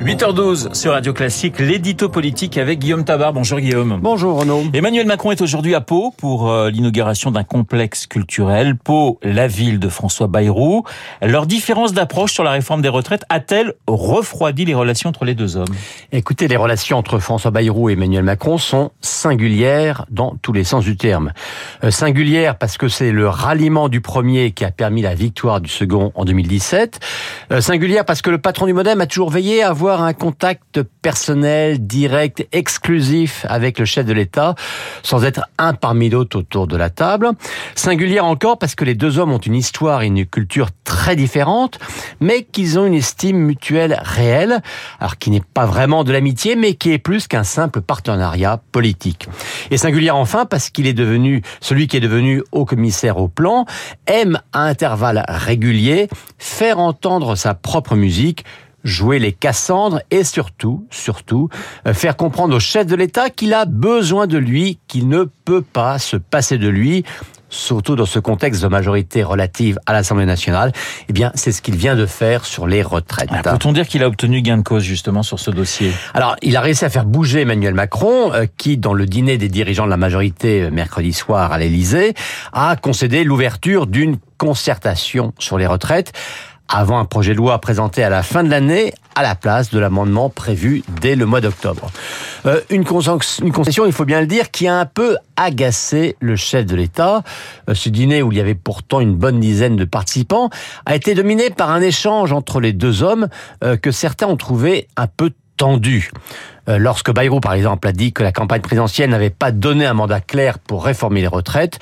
8h12 sur Radio Classique, l'édito politique avec Guillaume Tabar. Bonjour Guillaume. Bonjour Renaud. Emmanuel Macron est aujourd'hui à Pau pour euh, l'inauguration d'un complexe culturel. Pau, la ville de François Bayrou. Leur différence d'approche sur la réforme des retraites a-t-elle refroidi les relations entre les deux hommes? Écoutez, les relations entre François Bayrou et Emmanuel Macron sont singulières dans tous les sens du terme. Euh, singulières parce que c'est le ralliement du premier qui a permis la victoire du second en 2017. Euh, singulière parce que le patron du Modem a toujours veillé à avoir un contact personnel, direct, exclusif avec le chef de l'État, sans être un parmi d'autres autour de la table. Singulière encore parce que les deux hommes ont une histoire et une culture très différentes, mais qu'ils ont une estime mutuelle réelle, alors qui n'est pas vraiment de l'amitié, mais qui est plus qu'un simple partenariat politique. Et singulière enfin parce qu'il est devenu, celui qui est devenu haut commissaire au plan, aime à intervalles réguliers faire entendre sa propre musique jouer les Cassandres et surtout, surtout, euh, faire comprendre au chef de l'État qu'il a besoin de lui, qu'il ne peut pas se passer de lui, surtout dans ce contexte de majorité relative à l'Assemblée nationale, eh bien, c'est ce qu'il vient de faire sur les retraites. Peut-on dire qu'il a obtenu gain de cause justement sur ce dossier? Alors, il a réussi à faire bouger Emmanuel Macron, euh, qui, dans le dîner des dirigeants de la majorité euh, mercredi soir à l'Élysée, a concédé l'ouverture d'une concertation sur les retraites avant un projet de loi présenté à la fin de l'année à la place de l'amendement prévu dès le mois d'octobre. Euh, une, concession, il faut bien le dire, qui a un peu agacé le chef de l'État. Euh, ce dîner, où il y avait pourtant une bonne dizaine de participants, a été dominé par un échange entre les deux hommes euh, que certains ont trouvé un peu Euh, lorsque Bayrou, par exemple, a dit que la campagne présidentielle n'avait pas donné un mandat clair pour réformer les retraites,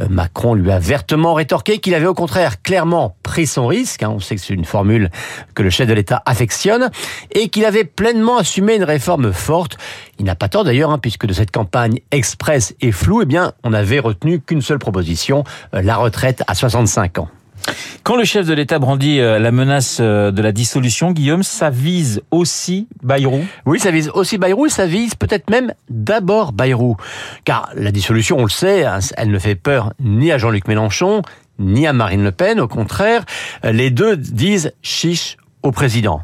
euh, Macron lui a vertement rétorqué qu'il avait au contraire clairement pris son risque, hein, on sait que c'est une formule que le chef de l'État affectionne, et qu'il avait pleinement assumé une réforme forte. Il n'a pas tort d'ailleurs, hein, puisque de cette campagne express et floue, eh bien, on n'avait retenu qu'une seule proposition, euh, la retraite à 65 ans. Quand le chef de l'État brandit euh, la menace euh, de la dissolution, Guillaume, ça vise aussi Bayrou? Oui, ça vise aussi Bayrou, ça vise peut-être même d'abord Bayrou. Car la dissolution, on le sait, hein, elle ne fait peur ni à Jean-Luc Mélenchon, ni à Marine Le Pen. Au contraire, les deux disent chiche au président.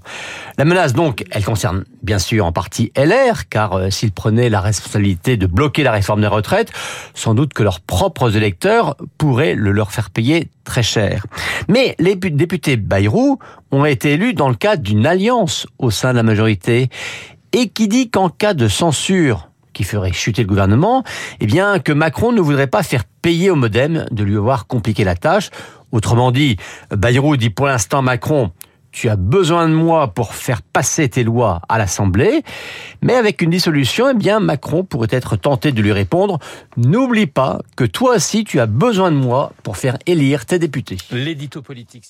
La menace, donc, elle concerne bien sûr en partie LR, car euh, s'ils prenaient la responsabilité de bloquer la réforme des retraites, sans doute que leurs propres électeurs pourraient le leur faire payer très cher. Mais les députés Bayrou ont été élus dans le cadre d'une alliance au sein de la majorité, et qui dit qu'en cas de censure qui ferait chuter le gouvernement, eh bien que Macron ne voudrait pas faire payer au modem de lui avoir compliqué la tâche. Autrement dit, Bayrou dit pour l'instant Macron, tu as besoin de moi pour faire passer tes lois à l'Assemblée, mais avec une dissolution, eh bien, Macron pourrait être tenté de lui répondre, n'oublie pas que toi aussi tu as besoin de moi pour faire élire tes députés. L'édito politique